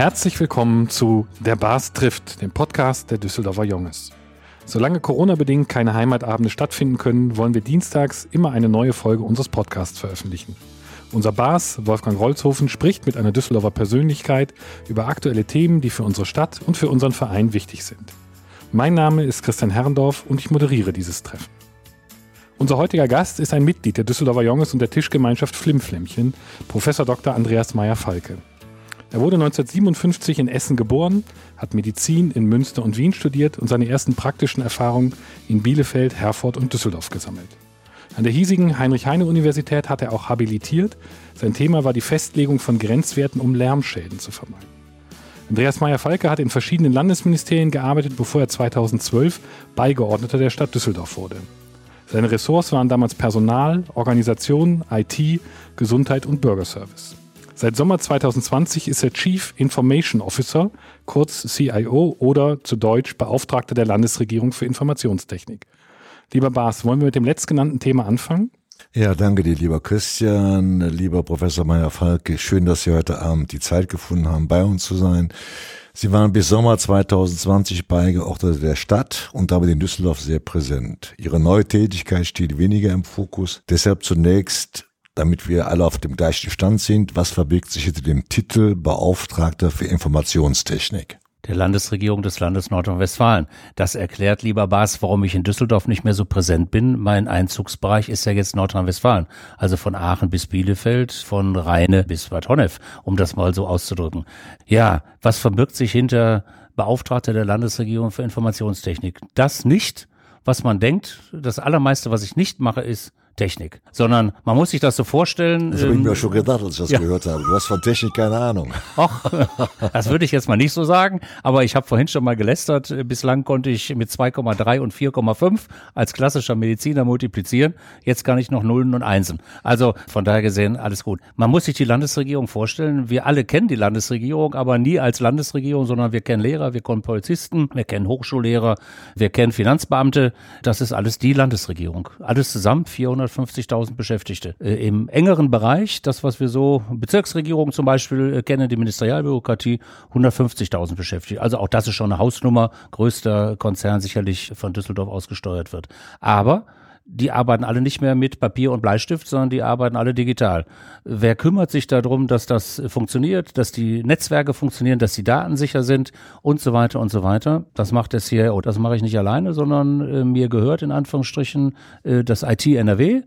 Herzlich willkommen zu Der Bars trifft, dem Podcast der Düsseldorfer Junges. Solange Corona-bedingt keine Heimatabende stattfinden können, wollen wir dienstags immer eine neue Folge unseres Podcasts veröffentlichen. Unser Bars, Wolfgang Rolzhofen, spricht mit einer Düsseldorfer Persönlichkeit über aktuelle Themen, die für unsere Stadt und für unseren Verein wichtig sind. Mein Name ist Christian Herrendorf und ich moderiere dieses Treffen. Unser heutiger Gast ist ein Mitglied der Düsseldorfer Junges und der Tischgemeinschaft Flimflämmchen, Professor Dr. Andreas Meyer-Falke. Er wurde 1957 in Essen geboren, hat Medizin in Münster und Wien studiert und seine ersten praktischen Erfahrungen in Bielefeld, Herford und Düsseldorf gesammelt. An der hiesigen Heinrich-Heine-Universität hat er auch habilitiert. Sein Thema war die Festlegung von Grenzwerten, um Lärmschäden zu vermeiden. Andreas Meyer-Falke hat in verschiedenen Landesministerien gearbeitet, bevor er 2012 Beigeordneter der Stadt Düsseldorf wurde. Seine Ressorts waren damals Personal, Organisation, IT, Gesundheit und Bürgerservice. Seit Sommer 2020 ist er Chief Information Officer, kurz CIO oder zu Deutsch Beauftragter der Landesregierung für Informationstechnik. Lieber Bas, wollen wir mit dem letztgenannten Thema anfangen? Ja, danke dir, lieber Christian, lieber Professor Meyer-Falke. Schön, dass Sie heute Abend die Zeit gefunden haben, bei uns zu sein. Sie waren bis Sommer 2020 Beigeordnete der Stadt und damit in Düsseldorf sehr präsent. Ihre neue Tätigkeit steht weniger im Fokus. Deshalb zunächst damit wir alle auf dem gleichen Stand sind, was verbirgt sich hinter dem Titel Beauftragter für Informationstechnik? Der Landesregierung des Landes Nordrhein-Westfalen. Das erklärt, lieber Bas, warum ich in Düsseldorf nicht mehr so präsent bin. Mein Einzugsbereich ist ja jetzt Nordrhein-Westfalen. Also von Aachen bis Bielefeld, von Rheine bis Bad Honnef, um das mal so auszudrücken. Ja, was verbirgt sich hinter Beauftragter der Landesregierung für Informationstechnik? Das nicht, was man denkt. Das allermeiste, was ich nicht mache, ist Technik, sondern man muss sich das so vorstellen. Das habe ich mir ähm, schon gedacht, als ich das ja. gehört habe. Du hast von Technik keine Ahnung. Ach, das würde ich jetzt mal nicht so sagen, aber ich habe vorhin schon mal gelästert. Bislang konnte ich mit 2,3 und 4,5 als klassischer Mediziner multiplizieren. Jetzt kann ich noch Nullen und Einsen. Also von daher gesehen, alles gut. Man muss sich die Landesregierung vorstellen. Wir alle kennen die Landesregierung, aber nie als Landesregierung, sondern wir kennen Lehrer, wir kennen Polizisten, wir kennen Hochschullehrer, wir kennen Finanzbeamte. Das ist alles die Landesregierung. Alles zusammen 400 250.000 Beschäftigte. Äh, Im engeren Bereich, das was wir so, Bezirksregierung zum Beispiel äh, kennen, die Ministerialbürokratie, 150.000 Beschäftigte. Also auch das ist schon eine Hausnummer, größter Konzern sicherlich von Düsseldorf ausgesteuert wird. Aber die arbeiten alle nicht mehr mit Papier und Bleistift, sondern die arbeiten alle digital. Wer kümmert sich darum, dass das funktioniert, dass die Netzwerke funktionieren, dass die Daten sicher sind und so weiter und so weiter? Das macht der CIO. Das mache ich nicht alleine, sondern äh, mir gehört in Anführungsstrichen äh, das IT NRW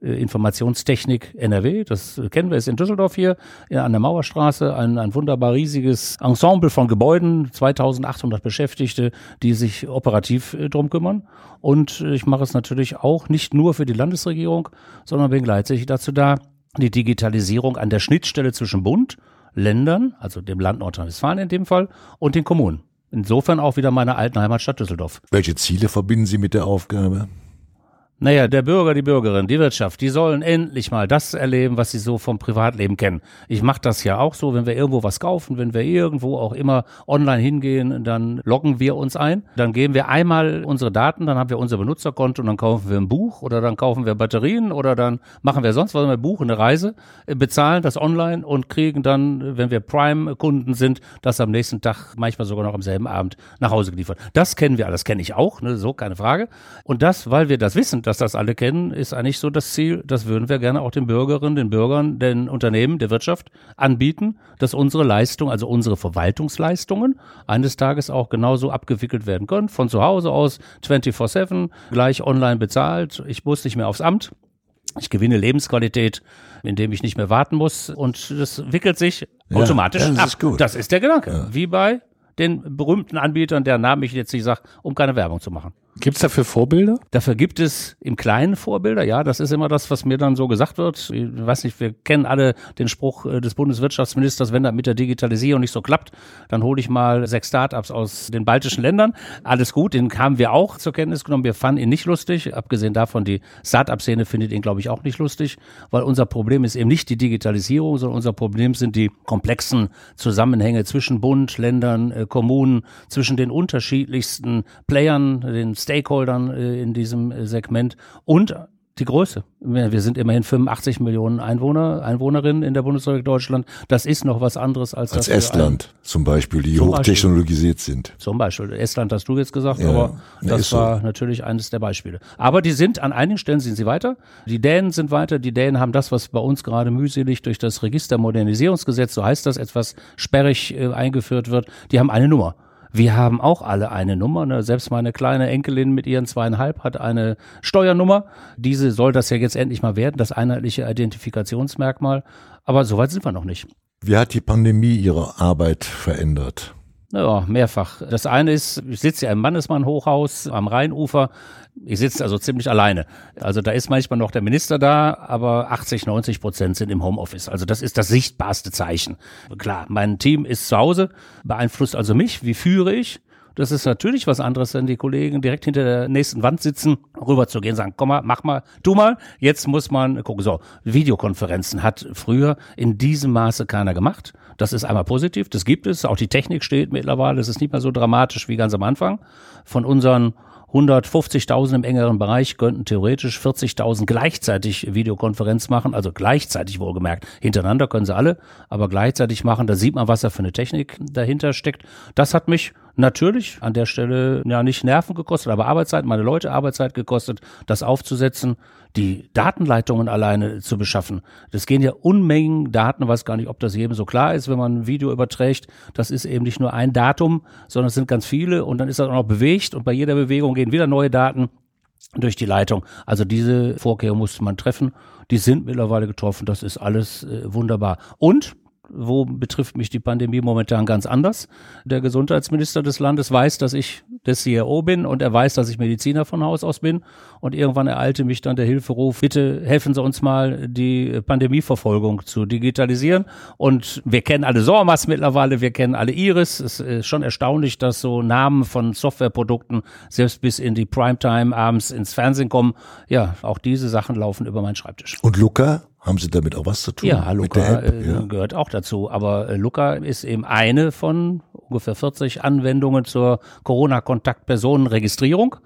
Informationstechnik NRW. Das kennen wir, ist in Düsseldorf hier an der Mauerstraße. Ein, ein wunderbar riesiges Ensemble von Gebäuden, 2800 Beschäftigte, die sich operativ äh, drum kümmern. Und äh, ich mache es natürlich auch nicht nur für die Landesregierung, sondern bin gleichzeitig dazu da, die Digitalisierung an der Schnittstelle zwischen Bund, Ländern, also dem Land Nordrhein-Westfalen in dem Fall, und den Kommunen. Insofern auch wieder meiner alten Heimatstadt Düsseldorf. Welche Ziele verbinden Sie mit der Aufgabe? Naja, der Bürger, die Bürgerin, die Wirtschaft, die sollen endlich mal das erleben, was sie so vom Privatleben kennen. Ich mache das ja auch so, wenn wir irgendwo was kaufen, wenn wir irgendwo auch immer online hingehen, dann loggen wir uns ein. Dann geben wir einmal unsere Daten, dann haben wir unser Benutzerkonto und dann kaufen wir ein Buch oder dann kaufen wir Batterien oder dann machen wir sonst was, wir buchen eine Reise, äh, bezahlen das online und kriegen dann, wenn wir Prime-Kunden sind, das am nächsten Tag, manchmal sogar noch am selben Abend nach Hause geliefert. Das kennen wir alles, kenne ich auch, ne, so keine Frage. Und das, weil wir das wissen, dass das alle kennen, ist eigentlich so das Ziel. Das würden wir gerne auch den Bürgerinnen, den Bürgern, den Unternehmen, der Wirtschaft anbieten, dass unsere Leistung, also unsere Verwaltungsleistungen eines Tages auch genauso abgewickelt werden können. Von zu Hause aus 24-7, gleich online bezahlt. Ich muss nicht mehr aufs Amt. Ich gewinne Lebensqualität, indem ich nicht mehr warten muss. Und das wickelt sich ja, automatisch das ab. Ist gut. Das ist der Gedanke. Ja. Wie bei den berühmten Anbietern, deren Namen ich jetzt nicht sage, um keine Werbung zu machen. Gibt es dafür Vorbilder? Dafür gibt es im Kleinen Vorbilder, ja, das ist immer das, was mir dann so gesagt wird. Ich weiß nicht, wir kennen alle den Spruch äh, des Bundeswirtschaftsministers, wenn das mit der Digitalisierung nicht so klappt, dann hole ich mal sechs Startups aus den baltischen Ländern. Alles gut, den haben wir auch zur Kenntnis genommen. Wir fanden ihn nicht lustig. Abgesehen davon, die Startup-Szene findet ihn, glaube ich, auch nicht lustig, weil unser Problem ist eben nicht die Digitalisierung, sondern unser Problem sind die komplexen Zusammenhänge zwischen Bund, Ländern, äh, Kommunen, zwischen den unterschiedlichsten Playern, den Stakeholdern äh, in diesem äh, Segment und die Größe. Wir sind immerhin 85 Millionen Einwohner, Einwohnerinnen in der Bundesrepublik Deutschland. Das ist noch was anderes als, als Estland zum Beispiel, die Zum hochtechnologisiert sind. Zum Beispiel. Estland hast du jetzt gesagt, Ja, aber ja, das ist so. war natürlich eines der Beispiele. Aber die sind, an einigen Stellen sind sie weiter. Die Dänen sind weiter. Die Dänen haben das, was bei uns gerade mühselig durch das Registermodernisierungsgesetz, so heißt das, etwas sperrig äh, eingeführt wird. Die haben eine Nummer. Wir haben auch alle eine Nummer. Ne? Selbst meine kleine Enkelin mit ihren zweieinhalb hat eine Steuernummer. Diese soll das ja jetzt endlich mal werden, das einheitliche Identifikationsmerkmal. Aber so weit sind wir noch nicht. Wie hat die Pandemie Ihre Arbeit verändert? Ja, mehrfach. Das eine ist, ich sitze ja im Mannesmann-Hochhaus am Rheinufer. Ich sitze also ziemlich alleine. Also da ist manchmal noch der Minister da, aber 80, 90 Prozent sind im Homeoffice. Also das ist das sichtbarste Zeichen. Klar, mein Team ist zu Hause, beeinflusst also mich. Wie führe ich? Das ist natürlich was anderes, wenn die Kollegen direkt hinter der nächsten Wand sitzen, rüberzugehen, sagen, komm mal, mach mal, tu mal. Jetzt muss man gucken. So, Videokonferenzen hat früher in diesem Maße keiner gemacht. Das ist einmal positiv, das gibt es. Auch die Technik steht mittlerweile. Es ist nicht mehr so dramatisch wie ganz am Anfang. Von unseren 150.000 im engeren Bereich könnten theoretisch 40.000 gleichzeitig Videokonferenz machen, also gleichzeitig wohlgemerkt. Hintereinander können sie alle, aber gleichzeitig machen. Da sieht man, was da für eine Technik dahinter steckt. Das hat mich natürlich an der Stelle ja nicht Nerven gekostet, aber Arbeitszeit, meine Leute Arbeitszeit gekostet, das aufzusetzen, die Datenleitungen alleine zu beschaffen. Das gehen ja Unmengen Daten, weiß gar nicht, ob das jedem so klar ist, wenn man ein Video überträgt. Das ist eben nicht nur ein Datum, sondern es sind ganz viele und dann ist das auch noch bewegt und bei jeder Bewegung gehen wieder neue Daten durch die Leitung. Also diese Vorkehrungen musste man treffen. Die sind mittlerweile getroffen. Das ist alles äh, wunderbar. Und wo betrifft mich die Pandemie momentan ganz anders. Der Gesundheitsminister des Landes weiß, dass ich der CRO bin und er weiß, dass ich Mediziner von Haus aus bin. Und irgendwann ereilte mich dann der Hilferuf, bitte helfen Sie uns mal, die Pandemieverfolgung zu digitalisieren. Und wir kennen alle SORMAS mittlerweile, wir kennen alle Iris. Es ist schon erstaunlich, dass so Namen von Softwareprodukten selbst bis in die Primetime abends ins Fernsehen kommen. Ja, auch diese Sachen laufen über meinen Schreibtisch. Und Luca, haben Sie damit auch was zu tun? Ja, Mit Luca der App? äh, Ja. gehört auch dazu. Aber äh, Luca ist eben eine von ungefähr 40 Anwendungen zur Corona-Kontaktpersonenregistrierung.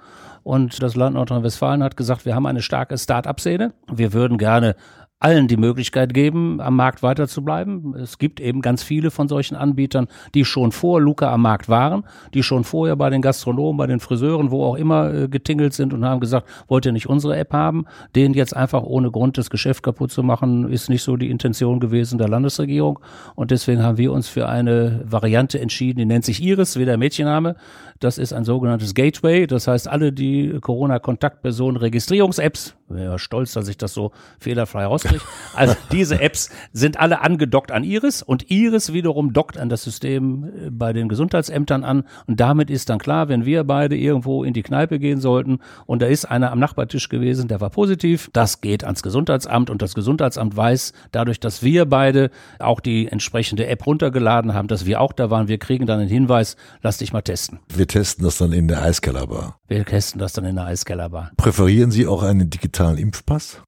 Und das Land Nordrhein-Westfalen hat gesagt, wir haben eine starke Start-up-Szene. Wir würden gerne allen die Möglichkeit geben, am Markt weiter zu bleiben. Es gibt eben ganz viele von solchen Anbietern, die schon vor Luca am Markt waren, die schon vorher bei den Gastronomen, bei den Friseuren, wo auch immer äh, getingelt sind und haben gesagt, wollt ihr nicht unsere App haben? Denen jetzt einfach ohne Grund das Geschäft kaputt zu machen, ist nicht so die Intention gewesen der Landesregierung. Und deswegen haben wir uns für eine Variante entschieden, die nennt sich Iris, wie der Mädchenname. Das ist ein sogenanntes Gateway. Das heißt, alle die Corona-Kontaktpersonen Registrierungs-Apps, wäre ja stolz, dass ich das so fehlerfrei rauskriege. Also diese Apps sind alle angedockt an Iris und Iris wiederum dockt an das System äh, bei den Gesundheitsämtern an. Und damit ist dann klar, wenn wir beide irgendwo in die Kneipe gehen sollten und da ist einer am Nachbartisch gewesen, der war positiv, das geht ans Gesundheitsamt und das Gesundheitsamt weiß dadurch, dass wir beide auch die entsprechende App runtergeladen haben, dass wir auch da waren, wir kriegen dann einen Hinweis, lass dich mal testen. Wir testen das dann in der Eiskellerbar. Wir testen das dann in der Eiskellerbar. Präferieren Sie auch einen digitalen Impfpass?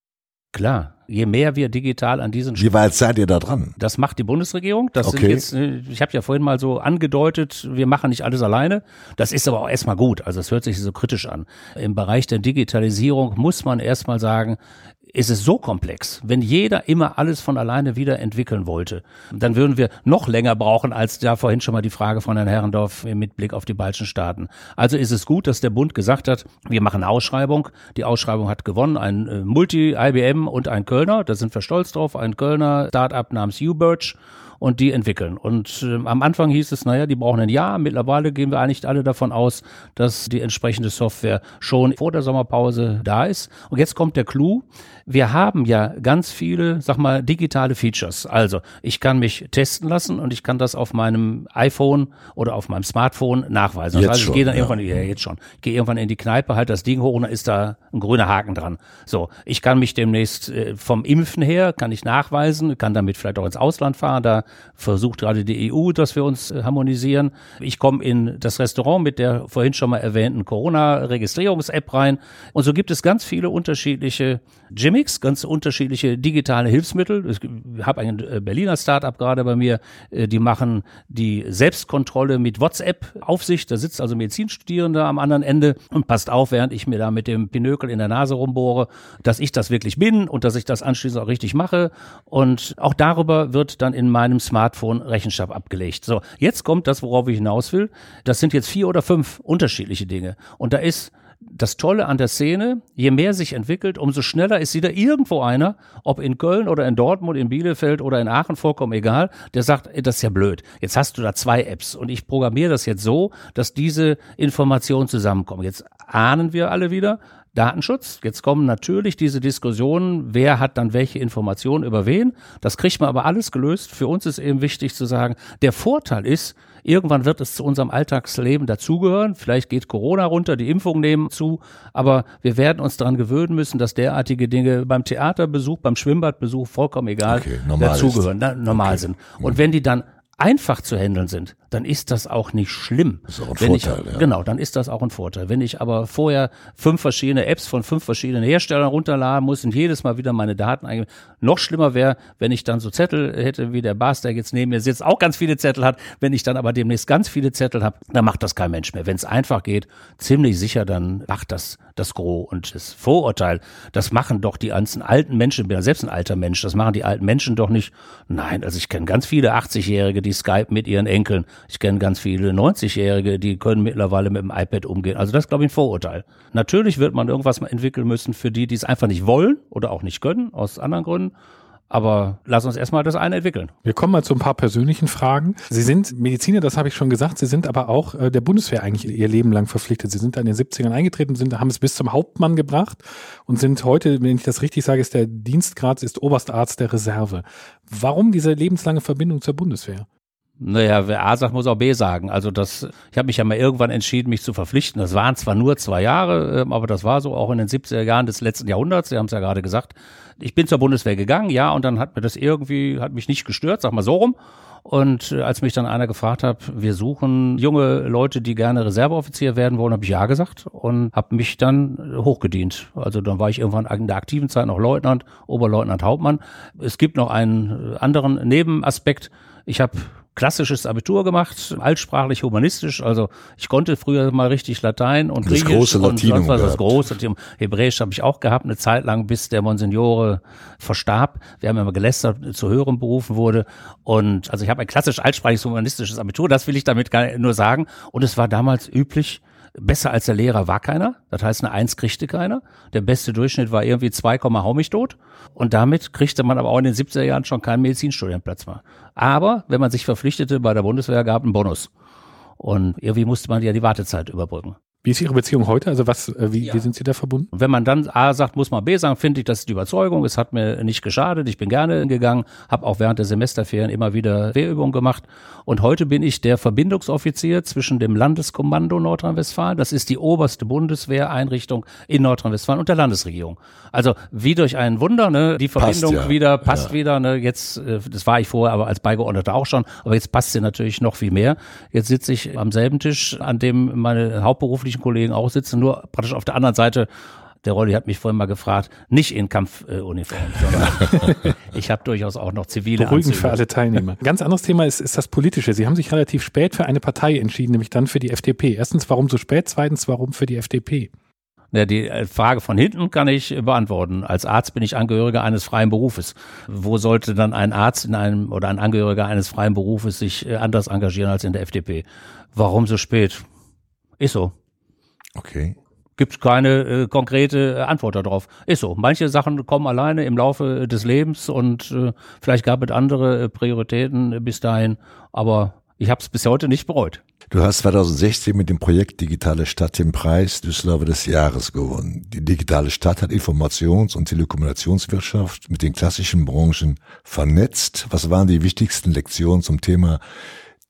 Klar, je mehr wir digital an diesen Wie weit seid ihr da dran? Das macht die Bundesregierung. Das Okay. jetzt, äh, ich habe ja vorhin mal so angedeutet, wir machen nicht alles alleine. Das ist aber auch erstmal gut. Also es hört sich so kritisch an. Im Bereich der Digitalisierung muss man erstmal sagen, ist es so komplex. Wenn jeder immer alles von alleine wieder entwickeln wollte, dann würden wir noch länger brauchen, als da vorhin schon mal die Frage von Herrn Herrendorf mit Blick auf die baltischen Staaten. Also ist es gut, dass der Bund gesagt hat, wir machen eine Ausschreibung. Die Ausschreibung hat gewonnen, ein äh, Multi-IBM und ein Kölner. Da sind wir stolz drauf. Ein Kölner Startup namens Ubirch und die entwickeln. Und ähm, am Anfang hieß es, naja, die brauchen ein Jahr. Mittlerweile gehen wir eigentlich alle davon aus, dass die entsprechende Software schon vor der Sommerpause da ist. Und jetzt kommt der Clou. Wir haben ja ganz viele, sag mal, digitale Features. Also ich kann mich testen lassen und ich kann das auf meinem iPhone oder auf meinem Smartphone nachweisen. Jetzt heißt, ich schon, gehe dann ja. irgendwann, ja, jetzt schon, ich gehe irgendwann in die Kneipe, halt das Ding hoch und dann ist da ein grüner Haken dran. So, ich kann mich demnächst äh, vom Impfen her, kann ich nachweisen, kann damit vielleicht auch ins Ausland fahren, da versucht gerade die EU, dass wir uns äh, harmonisieren. Ich komme in das Restaurant mit der vorhin schon mal erwähnten Corona-Registrierungs-App rein. Und so gibt es ganz viele unterschiedliche Gimmicks, ganz unterschiedliche digitale Hilfsmittel. Ich habe ein äh, Berliner Startup gerade bei mir, äh, die machen die Selbstkontrolle mit WhatsApp-Aufsicht. Da sitzt also Medizinstudierender am anderen Ende und passt auf, während ich mir da mit dem Pinökel in der Nase rumbohre, dass ich das wirklich bin und dass ich das anschließend auch richtig mache. Und auch darüber wird dann in meinem Smartphone Rechenschaft abgelegt. So, jetzt kommt das, worauf ich hinaus will. Das sind jetzt vier oder fünf unterschiedliche Dinge. Und da ist das Tolle an der Szene, je mehr sich entwickelt, umso schneller ist wieder irgendwo einer, ob in Köln oder in Dortmund, in Bielefeld oder in Aachen, vollkommen egal, der sagt, das ist ja blöd. Jetzt hast du da zwei Apps und ich programmiere das jetzt so, dass diese Informationen zusammenkommen. Jetzt ahnen wir alle wieder, Datenschutz. Jetzt kommen natürlich diese Diskussionen, wer hat dann welche Informationen über wen. Das kriegt man aber alles gelöst. Für uns ist eben wichtig zu sagen, der Vorteil ist, Irgendwann wird es zu unserem Alltagsleben dazugehören. Vielleicht geht Corona runter, die Impfungen nehmen zu, aber wir werden uns daran gewöhnen müssen, dass derartige Dinge beim Theaterbesuch, beim Schwimmbadbesuch vollkommen egal okay, dazugehören, normal okay. sind. Und wenn die dann einfach zu handeln sind, dann ist das auch nicht schlimm. Das ist auch ein Wenn Vorteil, ich, ja. Genau, dann ist das auch ein Vorteil. Wenn ich aber vorher fünf verschiedene Apps von fünf verschiedenen Herstellern runterladen muss und jedes Mal wieder meine Daten eingeben, noch schlimmer wäre, wenn ich dann so Zettel hätte, wie der Bas, der jetzt neben mir sitzt, auch ganz viele Zettel hat. Wenn ich dann aber demnächst ganz viele Zettel habe, dann macht das kein Mensch mehr. Wenn es einfach geht, ziemlich sicher, dann macht das das Gros. Und das Vorurteil, das machen doch die ganzen alten Menschen, ich bin ja selbst ein alter Mensch, das machen die alten Menschen doch nicht. Nein, also ich kenne ganz viele 80-Jährige, die Skype mit ihren Enkeln. Ich kenne ganz viele 90-Jährige, die können mittlerweile mit dem iPad umgehen. Also das ist, glaube ich, ein Vorurteil. Natürlich wird man irgendwas mal entwickeln müssen für die, die es einfach nicht wollen oder auch nicht können, aus anderen Gründen. Aber lass uns erstmal das eine entwickeln. Wir kommen mal zu ein paar persönlichen Fragen. Sie sind Mediziner, das habe ich schon gesagt. Sie sind aber auch äh, der Bundeswehr eigentlich ihr Leben lang verpflichtet. Sie sind in den 70ern eingetreten, sind, haben es bis zum Hauptmann gebracht und sind heute, wenn ich das richtig sage, ist der Dienstgrad, ist Oberstarzt der Reserve. Warum diese lebenslange Verbindung zur Bundeswehr? Naja, wer A sagt, muss auch B sagen. Also das, ich habe mich ja mal irgendwann entschieden, mich zu verpflichten. Das waren zwar nur zwei Jahre, ähm, aber das war so auch in den 70er Jahren des letzten Jahrhunderts. Sie haben es ja gerade gesagt. Ich bin zur Bundeswehr gegangen, ja, und dann hat mir das irgendwie, hat mich nicht gestört, sag mal so rum. Und äh, als mich dann einer gefragt hat, wir suchen junge Leute, die gerne Reserveoffizier werden wollen, habe ich ja gesagt und habe mich dann hochgedient. Also dann war ich irgendwann in der aktiven Zeit noch Leutnant, Oberleutnant, Hauptmann. Es gibt noch einen anderen Nebenaspekt. Ich habe klassisches Abitur gemacht, altsprachlich humanistisch. Also ich konnte früher mal richtig Latein und das Griechisch große und Latinum sonst was. Das große Latinum. Hebräisch habe ich auch gehabt, eine Zeit lang, bis der Monsignore verstarb. Wir haben immer gelästert, zu höheren berufen wurde. Und also ich habe ein klassisch altsprachliches humanistisches Abitur, das will ich damit gar nur sagen. Und es war damals üblich, Besser als der Lehrer war keiner. Das heißt, eine Eins kriegte keiner. Der beste Durchschnitt war irgendwie 2, hau mich tot. Und damit kriegte man aber auch in den 70er Jahren schon keinen Medizinstudienplatz mehr. Aber wenn man sich verpflichtete bei der Bundeswehr, gab einen Bonus. Und irgendwie musste man ja die Wartezeit überbrücken. Wie ist Ihre Beziehung heute? Also was, äh, wie, Ja. wie sind Sie da verbunden? Und wenn man dann A sagt, muss man B sagen, finde ich, das ist die Überzeugung. Es hat mir nicht geschadet. Ich bin gerne gegangen, habe auch während der Semesterferien immer wieder Wehrübungen gemacht. Und heute bin ich der Verbindungsoffizier zwischen dem Landeskommando Nordrhein-Westfalen, das ist die oberste Bundeswehreinrichtung in Nordrhein-Westfalen und der Landesregierung. Also wie durch ein Wunder, ne, die Passt Verbindung ja. wieder, passt Ja. wieder, ne, jetzt, äh, das war ich vorher, aber als Beigeordneter auch schon, aber jetzt passt sie natürlich noch viel mehr. Jetzt sitze ich am selben Tisch, an dem meine hauptberuflichen Kollegen auch sitzen, nur praktisch auf der anderen Seite. Der Rolli hat mich vorhin mal gefragt, nicht in Kampfuniform, sondern ich habe durchaus auch noch zivile Beruhigend Anzüge. für alle Teilnehmer. Ganz anderes Thema ist, ist das Politische. Sie haben sich relativ spät für eine Partei entschieden, nämlich dann für die FDP. Erstens, warum so spät? Zweitens, warum für die FDP? Ja, die äh, Frage von hinten kann ich äh, beantworten. Als Arzt bin ich Angehöriger eines freien Berufes. Wo sollte dann ein Arzt in einem oder ein Angehöriger eines freien Berufes sich äh, anders engagieren als in der FDP? Warum so spät? Ist so. Okay. Gibt keine äh, konkrete äh, Antwort darauf. Ist so. Manche Sachen kommen alleine im Laufe äh, des Lebens und äh, vielleicht gab es andere äh, Prioritäten bis dahin, aber ich habe es bis heute nicht bereut. Du hast 2016 mit dem Projekt Digitale Stadt den Preis Düsseldorfer des Jahres gewonnen. Die digitale Stadt hat Informations- und Telekommunikationswirtschaft mit den klassischen Branchen vernetzt. Was waren die wichtigsten Lektionen zum Thema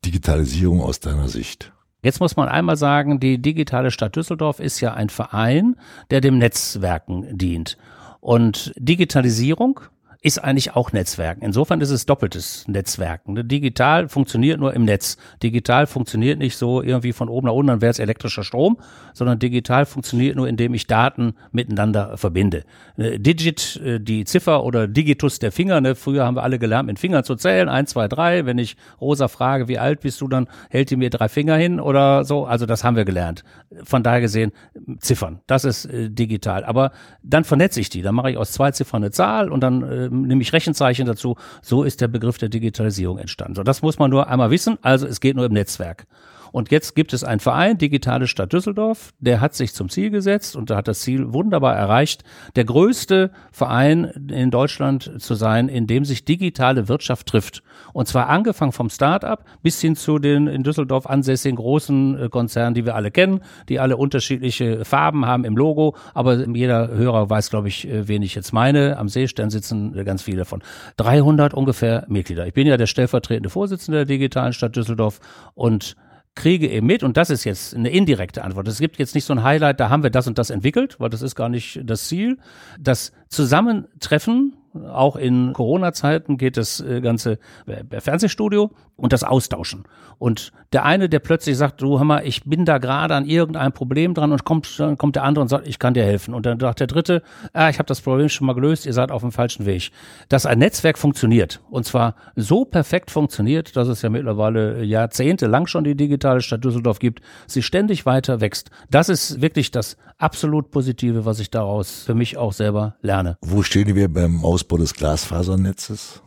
Digitalisierung aus deiner Sicht? Jetzt muss man einmal sagen, die digitale Stadt Düsseldorf ist ja ein Verein, der dem Netzwerken dient. Und Digitalisierung ist eigentlich auch Netzwerken. Insofern ist es doppeltes Netzwerken. Ne, digital funktioniert nur im Netz. Digital funktioniert nicht so irgendwie von oben nach unten, dann wäre es elektrischer Strom, sondern digital funktioniert nur, indem ich Daten miteinander verbinde. Ne, Digit, äh, die Ziffer oder Digitus der Finger, ne? früher haben wir alle gelernt, mit Fingern zu zählen, eins, zwei, drei. Wenn ich Rosa frage, wie alt bist du, dann hält die mir drei Finger hin oder so. Also das haben wir gelernt. Von daher gesehen, Ziffern, das ist äh, digital. Aber dann vernetze ich die, dann mache ich aus zwei Ziffern eine Zahl und dann äh, nehme ich Rechenzeichen dazu. So ist der Begriff der Digitalisierung entstanden. So, das muss man nur einmal wissen. Also es geht nur im Netzwerk. Und jetzt gibt es einen Verein, Digitale Stadt Düsseldorf, der hat sich zum Ziel gesetzt und hat das Ziel wunderbar erreicht, der größte Verein in Deutschland zu sein, in dem sich digitale Wirtschaft trifft. Und zwar angefangen vom Start-up bis hin zu den in Düsseldorf ansässigen großen äh, Konzernen, die wir alle kennen, die alle unterschiedliche Farben haben im Logo. Aber jeder Hörer weiß, glaube ich, äh, wen ich jetzt meine. Am Seestern sitzen äh, ganz viele davon. 300 ungefähr Mitglieder. Ich bin ja der stellvertretende Vorsitzende der digitalen Stadt Düsseldorf und kriege eben mit, und das ist jetzt eine indirekte Antwort. Es gibt jetzt nicht so ein Highlight, da haben wir das und das entwickelt, weil das ist gar nicht das Ziel. Das Zusammentreffen auch in Corona-Zeiten geht das äh, ganze äh, Fernsehstudio und das Austauschen. Und der eine, der plötzlich sagt, du hör mal, ich bin da gerade an irgendeinem Problem dran und kommt, dann kommt der andere und sagt, ich kann dir helfen. Und dann sagt der dritte, ah, ich habe das Problem schon mal gelöst, ihr seid auf dem falschen Weg. Dass ein Netzwerk funktioniert und zwar so perfekt funktioniert, dass es ja mittlerweile jahrzehntelang schon die digitale Stadt Düsseldorf gibt, sie ständig weiter wächst. Das ist wirklich das absolut Positive, was ich daraus für mich auch selber lerne. Wo stehen wir beim Ausbau des Glasfasernetzes?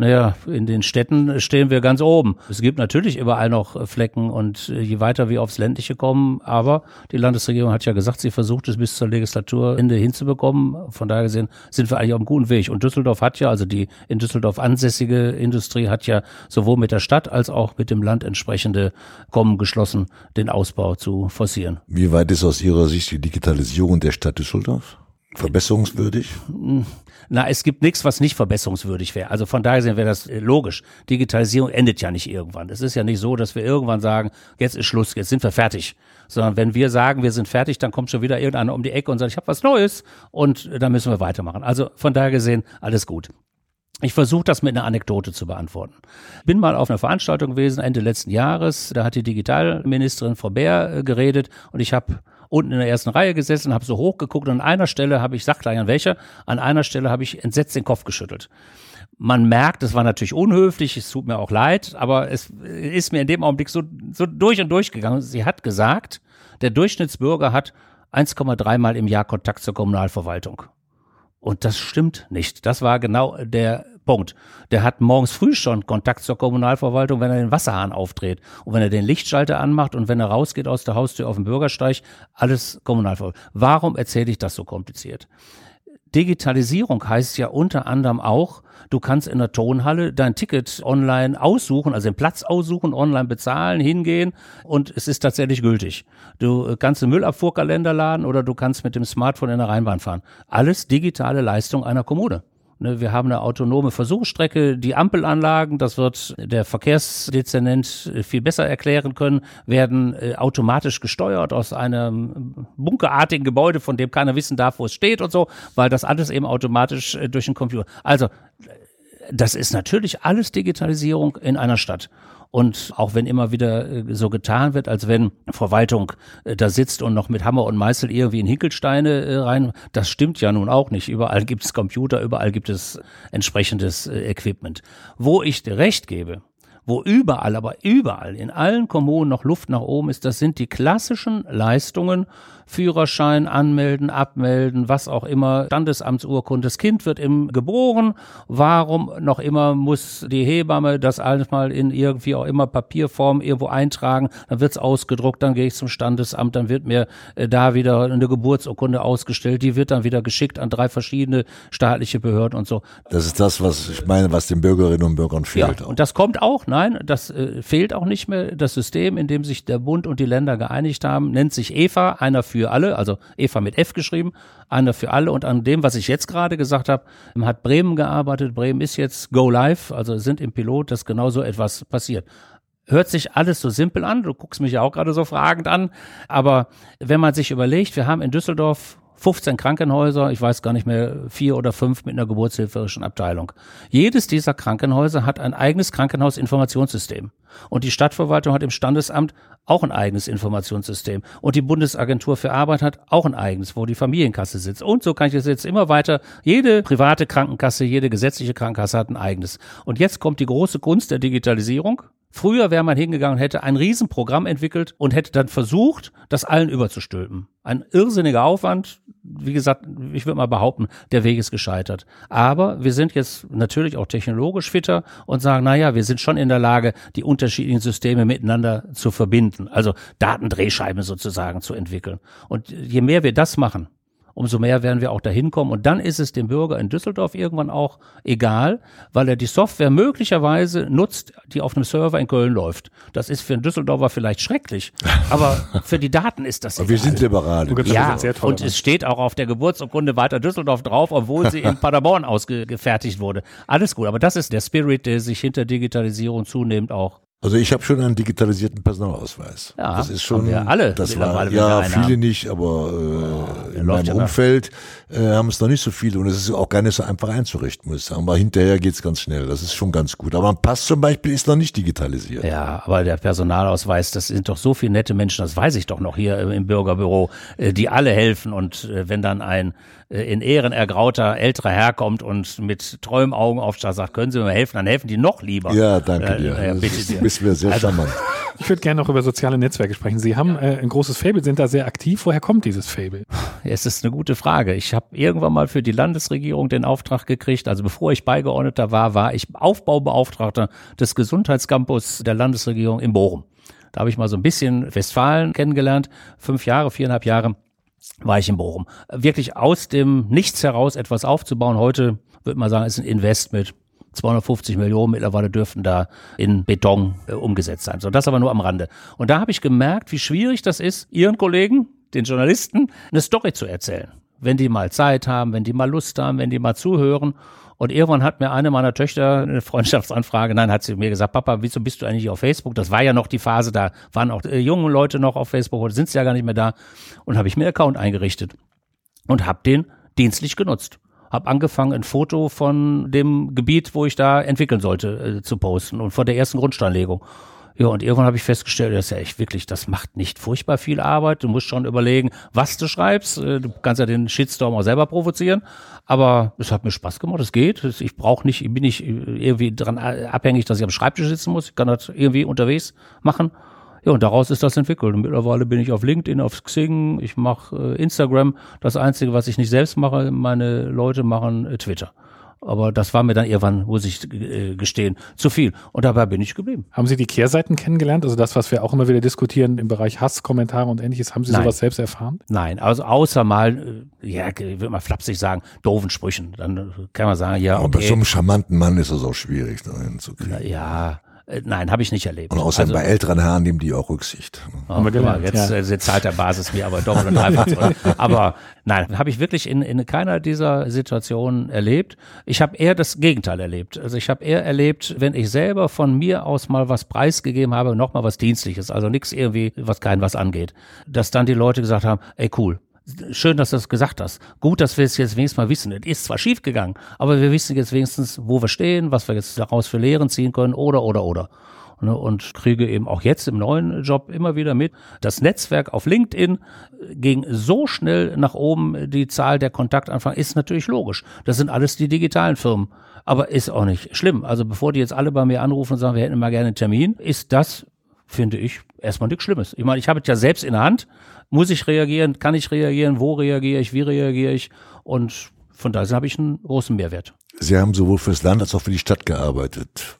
Naja, in den Städten stehen wir ganz oben. Es gibt natürlich überall noch äh, Flecken und äh, je weiter wir aufs Ländliche kommen, aber die Landesregierung hat ja gesagt, sie versucht es bis zur Legislaturende hinzubekommen. Von daher gesehen sind wir eigentlich auf einem guten Weg. Und Düsseldorf hat ja, also die in Düsseldorf ansässige Industrie hat ja sowohl mit der Stadt als auch mit dem Land entsprechende Kommen geschlossen, den Ausbau zu forcieren. Wie weit ist aus Ihrer Sicht die Digitalisierung der Stadt Düsseldorf? Verbesserungswürdig? Na, es gibt nichts, was nicht verbesserungswürdig wäre. Also von daher wäre das äh, logisch. Digitalisierung endet ja nicht irgendwann. Es ist ja nicht so, dass wir irgendwann sagen, jetzt ist Schluss, jetzt sind wir fertig. Sondern wenn wir sagen, wir sind fertig, dann kommt schon wieder irgendeiner um die Ecke und sagt, ich habe was Neues und dann müssen wir weitermachen. Also von daher gesehen, alles gut. Ich versuche das mit einer Anekdote zu beantworten. Bin mal auf einer Veranstaltung gewesen Ende letzten Jahres. Da hat die Digitalministerin Frau Bär äh, geredet und ich habe unten in der ersten Reihe gesessen, habe so hochgeguckt und an einer Stelle habe ich, sag gleich an welcher, an einer Stelle habe ich entsetzt den Kopf geschüttelt. Man merkt, es war natürlich unhöflich, es tut mir auch leid, aber es ist mir in dem Augenblick so, so durch und durch gegangen. Sie hat gesagt, der Durchschnittsbürger hat 1,3 Mal im Jahr Kontakt zur Kommunalverwaltung. Und das stimmt nicht. Das war genau der Punkt. Der hat morgens früh schon Kontakt zur Kommunalverwaltung, wenn er den Wasserhahn aufdreht und wenn er den Lichtschalter anmacht und wenn er rausgeht aus der Haustür auf den Bürgersteig, alles Kommunalverwaltung. Warum erzähle ich das so kompliziert? Digitalisierung heißt ja unter anderem auch, du kannst in der Tonhalle dein Ticket online aussuchen, also den Platz aussuchen, online bezahlen, hingehen und es ist tatsächlich gültig. Du kannst einen Müllabfuhrkalender laden oder du kannst mit dem Smartphone in der Rheinbahn fahren. Alles digitale Leistung einer Kommune. Ne, wir haben eine autonome Versuchsstrecke, die Ampelanlagen, das wird der Verkehrsdezernent äh, viel besser erklären können, werden äh, automatisch gesteuert aus einem bunkerartigen Gebäude, von dem keiner wissen darf, wo es steht und so, weil das alles eben automatisch äh, durch den Computer. Also, das ist natürlich alles Digitalisierung in einer Stadt. Und auch wenn immer wieder äh, so getan wird, als wenn Verwaltung äh, da sitzt und noch mit Hammer und Meißel irgendwie in Hinkelsteine äh, rein, das stimmt ja nun auch nicht. Überall gibt es Computer, überall gibt es entsprechendes Equipment. Wo ich dir recht gebe, wo überall, aber überall in allen Kommunen noch Luft nach oben ist, das sind die klassischen Leistungen Führerschein anmelden, abmelden, was auch immer, Standesamtsurkunde. Das Kind wird im geboren. Warum noch immer muss die Hebamme das alles mal in irgendwie auch immer Papierform irgendwo eintragen? Dann wird's ausgedruckt, dann gehe ich zum Standesamt, dann wird mir äh, da wieder eine Geburtsurkunde ausgestellt. Die wird dann wieder geschickt an drei verschiedene staatliche Behörden und so. Das ist das, was ich meine, was den Bürgerinnen und Bürgern fehlt. Ja, und das kommt auch, nein, das äh, fehlt auch nicht mehr. Das System, in dem sich der Bund und die Länder geeinigt haben, nennt sich EVA, einer für für alle, also Eva mit F geschrieben, einer für alle. Und an dem, was ich jetzt gerade gesagt habe, hat Bremen gearbeitet. Bremen ist jetzt Go Live, also sind im Pilot, dass genau so etwas passiert. Hört sich alles so simpel an, du guckst mich ja auch gerade so fragend an, aber wenn man sich überlegt, wir haben in Düsseldorf 15 Krankenhäuser, ich weiß gar nicht mehr, vier oder fünf mit einer geburtshilferischen Abteilung. Jedes dieser Krankenhäuser hat ein eigenes Krankenhausinformationssystem. Und die Stadtverwaltung hat im Standesamt auch ein eigenes Informationssystem. Und die Bundesagentur für Arbeit hat auch ein eigenes, wo die Familienkasse sitzt. Und so kann ich das jetzt immer weiter. Jede private Krankenkasse, jede gesetzliche Krankenkasse hat ein eigenes. Und jetzt kommt die große Kunst der Digitalisierung. Früher wäre man hingegangen hätte ein Riesenprogramm entwickelt und hätte dann versucht, das allen überzustülpen. Ein irrsinniger Aufwand. Wie gesagt, ich würde mal behaupten, der Weg ist gescheitert. Aber wir sind jetzt natürlich auch technologisch fitter und sagen, na ja, wir sind schon in der Lage, die unterschiedlichen Systeme miteinander zu verbinden. Also Datendrehscheiben sozusagen zu entwickeln. Und je mehr wir das machen, umso mehr werden wir auch dahin kommen. Und dann ist es dem Bürger in Düsseldorf irgendwann auch egal, weil er die Software möglicherweise nutzt, die auf einem Server in Köln läuft. Das ist für einen Düsseldorfer vielleicht schrecklich, aber für die Daten ist das egal. Wir sind liberal. Ja, und es steht auch auf der Geburtsurkunde weiter Düsseldorf drauf, obwohl sie in Paderborn ausgefertigt wurde. Alles gut, aber das ist der Spirit, der sich hinter Digitalisierung zunehmend auch also ich habe schon einen digitalisierten Personalausweis. Ja, das ist schon wir alle. Das war ja viele haben. nicht, aber äh, oh, in meinem ja Umfeld äh, haben es noch nicht so viele und es ist auch gar nicht so einfach einzurichten, muss ich sagen. Aber hinterher geht's ganz schnell. Das ist schon ganz gut. Aber ein Pass zum Beispiel ist noch nicht digitalisiert. Ja, aber der Personalausweis, das sind doch so viele nette Menschen. Das weiß ich doch noch hier im Bürgerbüro, äh, die alle helfen und äh, wenn dann ein in Ehren ergrauter älterer Herr kommt und mit treuem Augen aufsteht, sagt, können Sie mir helfen, dann helfen die noch lieber. Ja, danke dir. Äh, bitte das dir. bist mir sehr also, charmant. Ich würde gerne noch über soziale Netzwerke sprechen. Sie haben äh, ein großes Fable, sind da sehr aktiv. Woher kommt dieses Fable? Es ist eine gute Frage. Ich habe irgendwann mal für die Landesregierung den Auftrag gekriegt. Also bevor ich Beigeordneter war, war ich Aufbaubeauftragter des Gesundheitscampus der Landesregierung in Bochum. Da habe ich mal so ein bisschen Westfalen kennengelernt. Fünf Jahre, viereinhalb Jahre war ich in Bochum. Wirklich aus dem Nichts heraus etwas aufzubauen. Heute würde man sagen, ist ein Invest mit 250 Millionen mittlerweile dürften da in Beton äh, umgesetzt sein. So, das aber nur am Rande. Und da habe ich gemerkt, wie schwierig das ist, Ihren Kollegen, den Journalisten, eine Story zu erzählen. Wenn die mal Zeit haben, wenn die mal Lust haben, wenn die mal zuhören. Und irgendwann hat mir eine meiner Töchter eine Freundschaftsanfrage, nein, hat sie mir gesagt, Papa, wieso bist du eigentlich auf Facebook? Das war ja noch die Phase, da waren auch äh, junge Leute noch auf Facebook, heute sind sie ja gar nicht mehr da. Und habe ich mir Account eingerichtet und habe den dienstlich genutzt. Hab angefangen, ein Foto von dem Gebiet, wo ich da entwickeln sollte, äh, zu posten und von der ersten Grundsteinlegung. Ja, und irgendwann habe ich festgestellt, das ist ja echt wirklich, das macht nicht furchtbar viel Arbeit. Du musst schon überlegen, was du schreibst. Äh, du kannst ja den Shitstorm auch selber provozieren. Aber es hat mir Spaß gemacht, es geht. Ich brauche nicht, ich bin nicht irgendwie dran abhängig, dass ich am Schreibtisch sitzen muss. Ich kann das irgendwie unterwegs machen. Ja, und daraus ist das entwickelt. Und mittlerweile bin ich auf LinkedIn, auf Xing, ich mache äh, Instagram. Das Einzige, was ich nicht selbst mache, meine Leute machen äh, Twitter. Aber das war mir dann irgendwann, muss ich äh, gestehen, zu viel. Und dabei bin ich geblieben. Haben Sie die Kehrseiten kennengelernt? Also das, was wir auch immer wieder diskutieren im Bereich Hasskommentare und ähnliches, haben Sie Nein. sowas selbst erfahren? Nein, also außer mal, äh, ja, ich würde mal flapsig sagen, doofen Sprüchen. Dann kann man sagen, ja. Okay. Aber bei so einem charmanten Mann ist es auch schwierig, da hinzukriegen. Ja, nein, habe ich nicht erlebt. Und außerdem also, bei älteren Herren nehmen die auch Rücksicht. Oh, guck mal, jetzt, ja. Äh, jetzt zahlt der Basis mir aber doppelt und dreifach zurück. Aber nein, habe ich wirklich in, in keiner dieser Situationen erlebt. Ich habe eher das Gegenteil erlebt. Also ich habe eher erlebt, wenn ich selber von mir aus mal was preisgegeben habe, noch mal was Dienstliches, also nichts irgendwie, was kein was angeht, dass dann die Leute gesagt haben, ey cool, schön, dass du das gesagt hast. Gut, dass wir es jetzt wenigstens mal wissen. Es ist zwar schief gegangen, aber wir wissen jetzt wenigstens, wo wir stehen, was wir jetzt daraus für Lehren ziehen können oder, oder, oder. Ne, und kriege eben auch jetzt im neuen Job immer wieder mit. Das Netzwerk auf LinkedIn ging so schnell nach oben, die Zahl der Kontaktanfragen ist natürlich logisch. Das sind alles die digitalen Firmen. Aber ist auch nicht schlimm. Also bevor die jetzt alle bei mir anrufen und sagen, wir hätten mal gerne einen Termin, ist das, finde ich, erstmal nichts Schlimmes. Ich meine, ich habe es ja selbst in der Hand muss ich reagieren? Kann ich reagieren? Wo reagiere ich? Wie reagiere ich? Und von daher habe ich einen großen Mehrwert. Sie haben sowohl fürs Land als auch für die Stadt gearbeitet.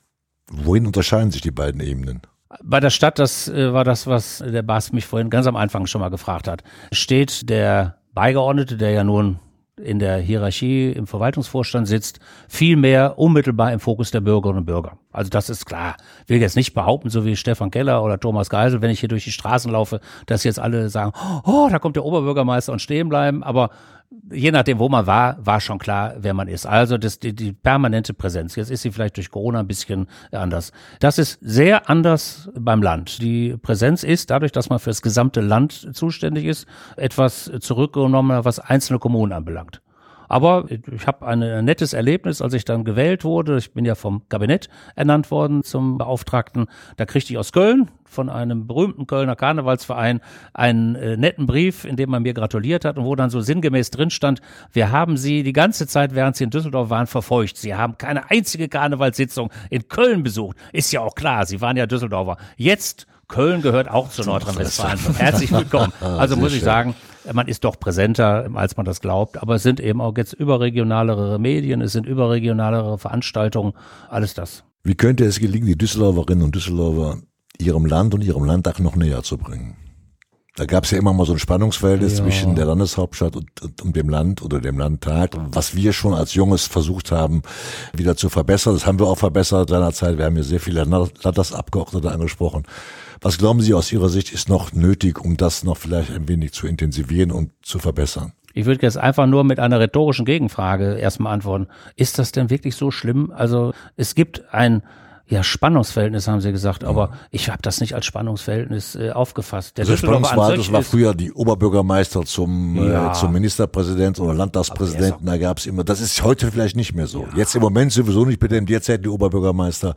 Wohin unterscheiden sich die beiden Ebenen? Bei der Stadt, das äh, war das, was der Bas mich vorhin ganz am Anfang schon mal gefragt hat. Steht der Beigeordnete, der ja nun in der Hierarchie im Verwaltungsvorstand sitzt, viel mehr unmittelbar im Fokus der Bürgerinnen und Bürger. Also das ist klar. Ich will jetzt nicht behaupten, so wie Stefan Keller oder Thomas Geisel, wenn ich hier durch die Straßen laufe, dass jetzt alle sagen, oh, da kommt der Oberbürgermeister und stehen bleiben. Aber je nachdem, wo man war, war schon klar, wer man ist. Also das, die, die permanente Präsenz. Jetzt ist sie vielleicht durch Corona ein bisschen anders. Das ist sehr anders beim Land. Die Präsenz ist, dadurch, dass man für das gesamte Land zuständig ist, etwas zurückgenommen, was einzelne Kommunen anbelangt. Aber ich habe ein nettes Erlebnis, als ich dann gewählt wurde. Ich bin ja vom Kabinett ernannt worden zum Beauftragten. Da kriegte ich aus Köln von einem berühmten Kölner Karnevalsverein einen äh, netten Brief, in dem man mir gratuliert hat und wo dann so sinngemäß drin stand, wir haben Sie die ganze Zeit, während Sie in Düsseldorf waren, verfolgt. Sie haben keine einzige Karnevalssitzung in Köln besucht. Ist ja auch klar, Sie waren ja Düsseldorfer. Jetzt Köln gehört auch zu Nordrhein-Westfalen. Herzlich willkommen. Also muss ich sagen, man ist doch präsenter, als man das glaubt. Aber es sind eben auch jetzt überregionalere Medien, es sind überregionalere Veranstaltungen, alles das. Wie könnte es gelingen, die Düsseldorferinnen und Düsseldorfer ihrem Land und ihrem Landtag noch näher zu bringen? Da gab es ja immer mal so ein Spannungsverhältnis ja. zwischen der Landeshauptstadt und, und, und, dem Land oder dem Landtag, was wir schon als Junges versucht haben, wieder zu verbessern. Das haben wir auch verbessert seinerzeit. Wir haben hier sehr viele Landtagsabgeordnete angesprochen. Was glauben Sie aus Ihrer Sicht ist noch nötig, um das noch vielleicht ein wenig zu intensivieren und zu verbessern? Ich würde jetzt einfach nur mit einer rhetorischen Gegenfrage erstmal antworten. Ist das denn wirklich so schlimm? Also es gibt ein ja, Spannungsverhältnis haben sie gesagt, aber ich habe das nicht als Spannungsverhältnis äh, aufgefasst. Der also Spannungsverhältnis das war früher die Oberbürgermeister zum, äh, ja. äh, zum Ministerpräsident oder Landtagspräsidenten, da gab's immer, das ist heute vielleicht nicht mehr so. Ja. Jetzt im Moment sowieso nicht mit dem derzeit die Oberbürgermeister,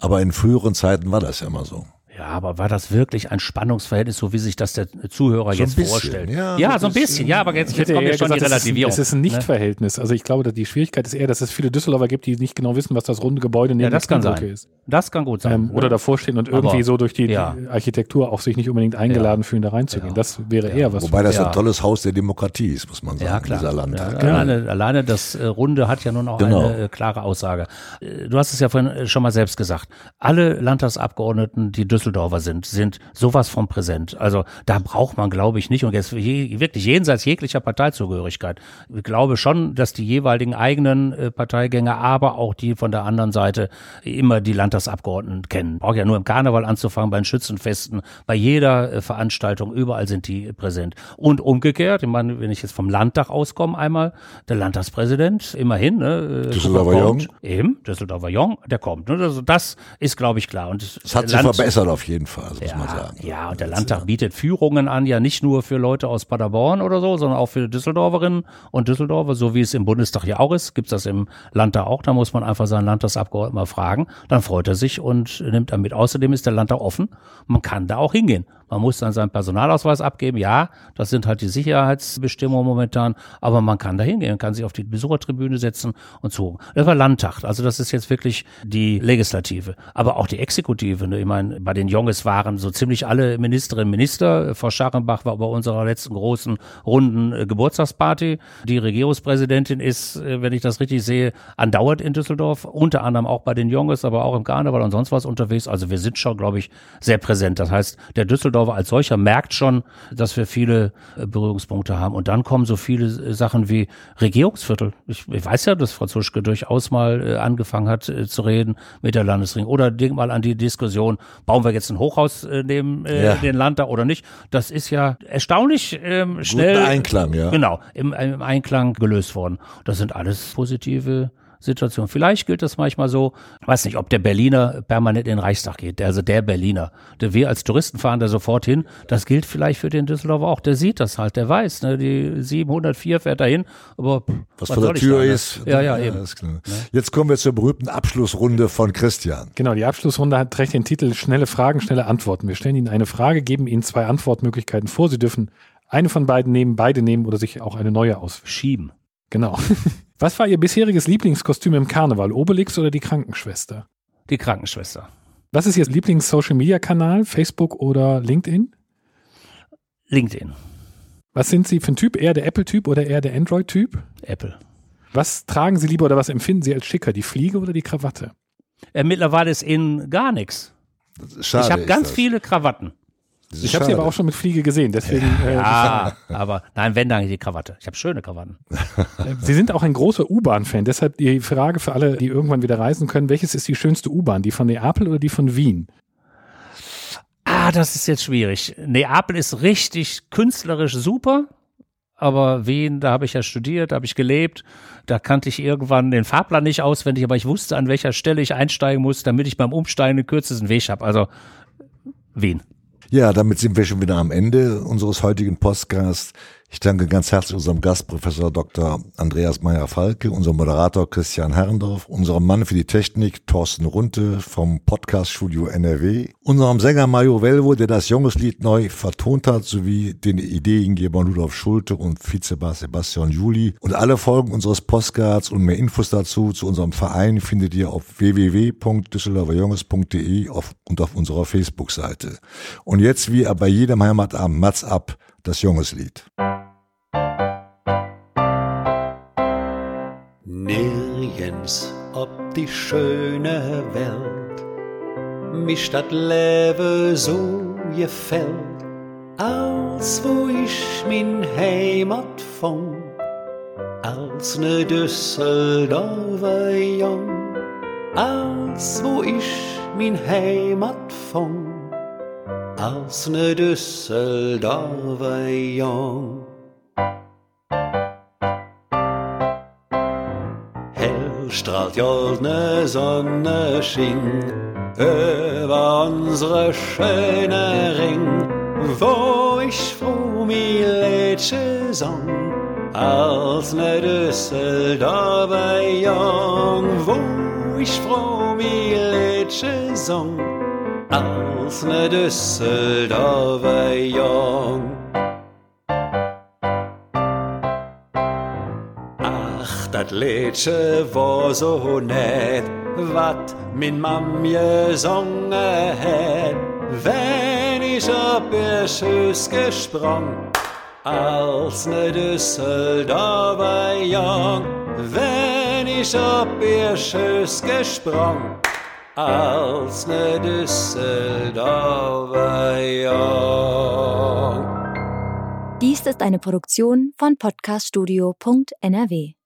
aber in früheren Zeiten war das ja immer so. Ja, aber war das wirklich ein Spannungsverhältnis, so wie sich das der Zuhörer so jetzt bisschen, vorstellt? Ja, ja so ein bisschen, ja, aber jetzt, jetzt kommt ja schon gesagt, die Relativierung. Es ist, ein ne? Nichtverhältnis. Also ich glaube, die Schwierigkeit ist eher, dass es viele Düsseldorfer gibt, die nicht genau wissen, was das runde Gebäude neben ja, das kann sein. ist. Das kann gut sein. Ähm, oder davor stehen und irgendwie aber, so durch die, ja. Architektur auch sich nicht unbedingt eingeladen ja. fühlen, da reinzugehen. Ja. Das wäre eher was. Wobei das ein tolles Haus der Demokratie ist, muss man sagen, ja, klar. dieser Landtag. Alleine, alleine das äh, Runde hat ja nun auch genau. eine äh, klare Aussage. Äh, du hast es ja vorhin schon mal selbst gesagt. Alle Landtagsabgeordneten, die Düsseldorfer sind, sind sind sowas von präsent. Also da braucht man, glaube ich, nicht, und jetzt wirklich jenseits jeglicher Parteizugehörigkeit, ich glaube schon, dass die jeweiligen eigenen äh, Parteigänger, aber auch die von der anderen Seite immer die Landtagsabgeordneten kennen. Braucht ja nur im Karneval anzufangen, bei den Schützenfesten, bei jeder äh, Veranstaltung, überall sind die präsent. Und umgekehrt, ich meine, wenn ich jetzt vom Landtag auskomme einmal, der Landtagspräsident, immerhin, ne, äh, Düsseldorfer Jong. Eben, Düsseldorfer Jong, der kommt. Ne, also das ist, glaube ich, klar. Und es hat sich verbessert auf jeden Fall. Also ja, man sagen. Ja, und der Landtag bietet Führungen an, ja nicht nur für Leute aus Paderborn oder so, sondern auch für Düsseldorferinnen und Düsseldorfer, so wie es im Bundestag ja auch ist, gibt's das im Landtag auch. Da muss man einfach seinen Landtagsabgeordneten mal fragen. Dann freut er sich und nimmt damit. Außerdem ist der Landtag offen. Man kann da auch hingehen. Man muss dann seinen Personalausweis abgeben. Ja, das sind halt die Sicherheitsbestimmungen momentan, aber man kann da hingehen, kann sich auf die Besuchertribüne setzen und so. Das war Landtag. Also das ist jetzt wirklich die Legislative. Aber auch die Exekutive. Ne? Ich meine, bei den Jonges waren so ziemlich alle Ministerinnen und Minister. Frau Scharrenbach war bei unserer letzten großen runden äh, Geburtstagsparty. Die Regierungspräsidentin ist, äh, wenn ich das richtig sehe, andauert in Düsseldorf. Unter anderem auch bei den Jonges, aber auch im Karneval und sonst was unterwegs. Also wir sind schon, glaube ich, sehr präsent. Das heißt, der Düsseldorf Düsseldorfer als solcher merkt schon, dass wir viele äh, Berührungspunkte haben. Und dann kommen so viele äh, Sachen wie Regierungsviertel. Ich, ich weiß ja, dass Frau Zuschke durchaus mal äh, angefangen hat zu reden mit der Landesregierung. Oder denk mal an die Diskussion, bauen wir jetzt ein Hochhaus neben ja. den Landtag oder nicht? Das ist ja erstaunlich ähm, schnell. Guten Einklang, ja. Genau, im, im Einklang gelöst worden. Das sind alles positive Situation. Vielleicht gilt das manchmal so, weiß nicht, ob der Berliner permanent in den Reichstag geht, also der Berliner. Der wir als Touristen fahren da sofort hin. Das gilt vielleicht für den Düsseldorfer auch. Der sieht das halt, der weiß, ne, die 704 fährt da hin, aber was, was vor der Tür da, ne? ist. Ja, ja, eben. Ja, Jetzt kommen wir zur berühmten Abschlussrunde von Christian. Genau, die Abschlussrunde hat trägt den Titel Schnelle Fragen, schnelle Antworten. Wir stellen Ihnen eine Frage, geben Ihnen zwei Antwortmöglichkeiten vor. Sie dürfen eine von beiden nehmen, beide nehmen oder sich auch eine neue ausschieben. Genau. Was war Ihr bisheriges Lieblingskostüm im Karneval? Obelix oder die Krankenschwester? Die Krankenschwester. Was ist Ihr Lieblings-Social-Media-Kanal? Facebook oder LinkedIn? LinkedIn. Was sind Sie für ein Typ? Eher der Apple-Typ oder eher der Android-Typ? Apple. Was tragen Sie lieber oder was empfinden Sie als schicker? Die Fliege oder die Krawatte? Äh, mittlerweile ist in gar nichts. Schade ich habe ganz das. viele Krawatten. Ich habe sie aber auch schon mit Fliege gesehen, deswegen. Ja, äh, aber nein, wenn dann die Krawatte. Ich habe schöne Krawatten. sie sind auch ein großer U-Bahn-Fan, deshalb die Frage für alle, die irgendwann wieder reisen können: Welches ist die schönste U-Bahn? Die von Neapel oder die von Wien? Ah, das ist jetzt schwierig. Neapel ist richtig künstlerisch super, aber Wien, da habe ich ja studiert, da habe ich gelebt. Da kannte ich irgendwann den Fahrplan nicht auswendig, aber ich wusste, an welcher Stelle ich einsteigen muss, damit ich beim Umsteigen den kürzesten Weg habe. Also Wien. Ja, damit sind wir schon wieder am Ende unseres heutigen Podcasts. Ich danke ganz herzlich unserem Gast, Professor Dr. Andreas Meyer-Falke, unserem Moderator Christian Herrendorf, unserem Mann für die Technik Thorsten Runte vom Podcast-Studio NRW, unserem Sänger Mario Velvo, der das Jungeslied neu vertont hat, sowie den Ideengeber Rudolf Schulte und Vizebass Sebastian Juli. Und alle Folgen unseres Postcards und mehr Infos dazu zu unserem Verein findet ihr auf www.düsseldorferjunges.de und auf unserer Facebook-Seite. Und jetzt wie bei jedem Heimatabend Mats ab, das Jungeslied. Nirgends ob die schöne Welt mich dat Leben so gefällt, als wo ich min Heimat fang, als ne Düsseldorfer Jung, als wo ich min Heimat fang, als ne Düsseldorfer Jung. Strahlt goldne Sonne schien über unsere schöne Ring, wo ich froh mi Lädsche sang, als ne Düsseldorfer Jung, wo ich froh mi Lädsche sang, als ne Düsseldorfer Jung. Dat Liedje war so nett, wat min Mam gesungen het, wenn ich op ihr Schüss gesprang, als ne Düsseldorfer Jung, wenn ich op ihr Schüss gesprang, als ne Düsseldorfer Jung. Dies ist eine Produktion von podcaststudio.nrw.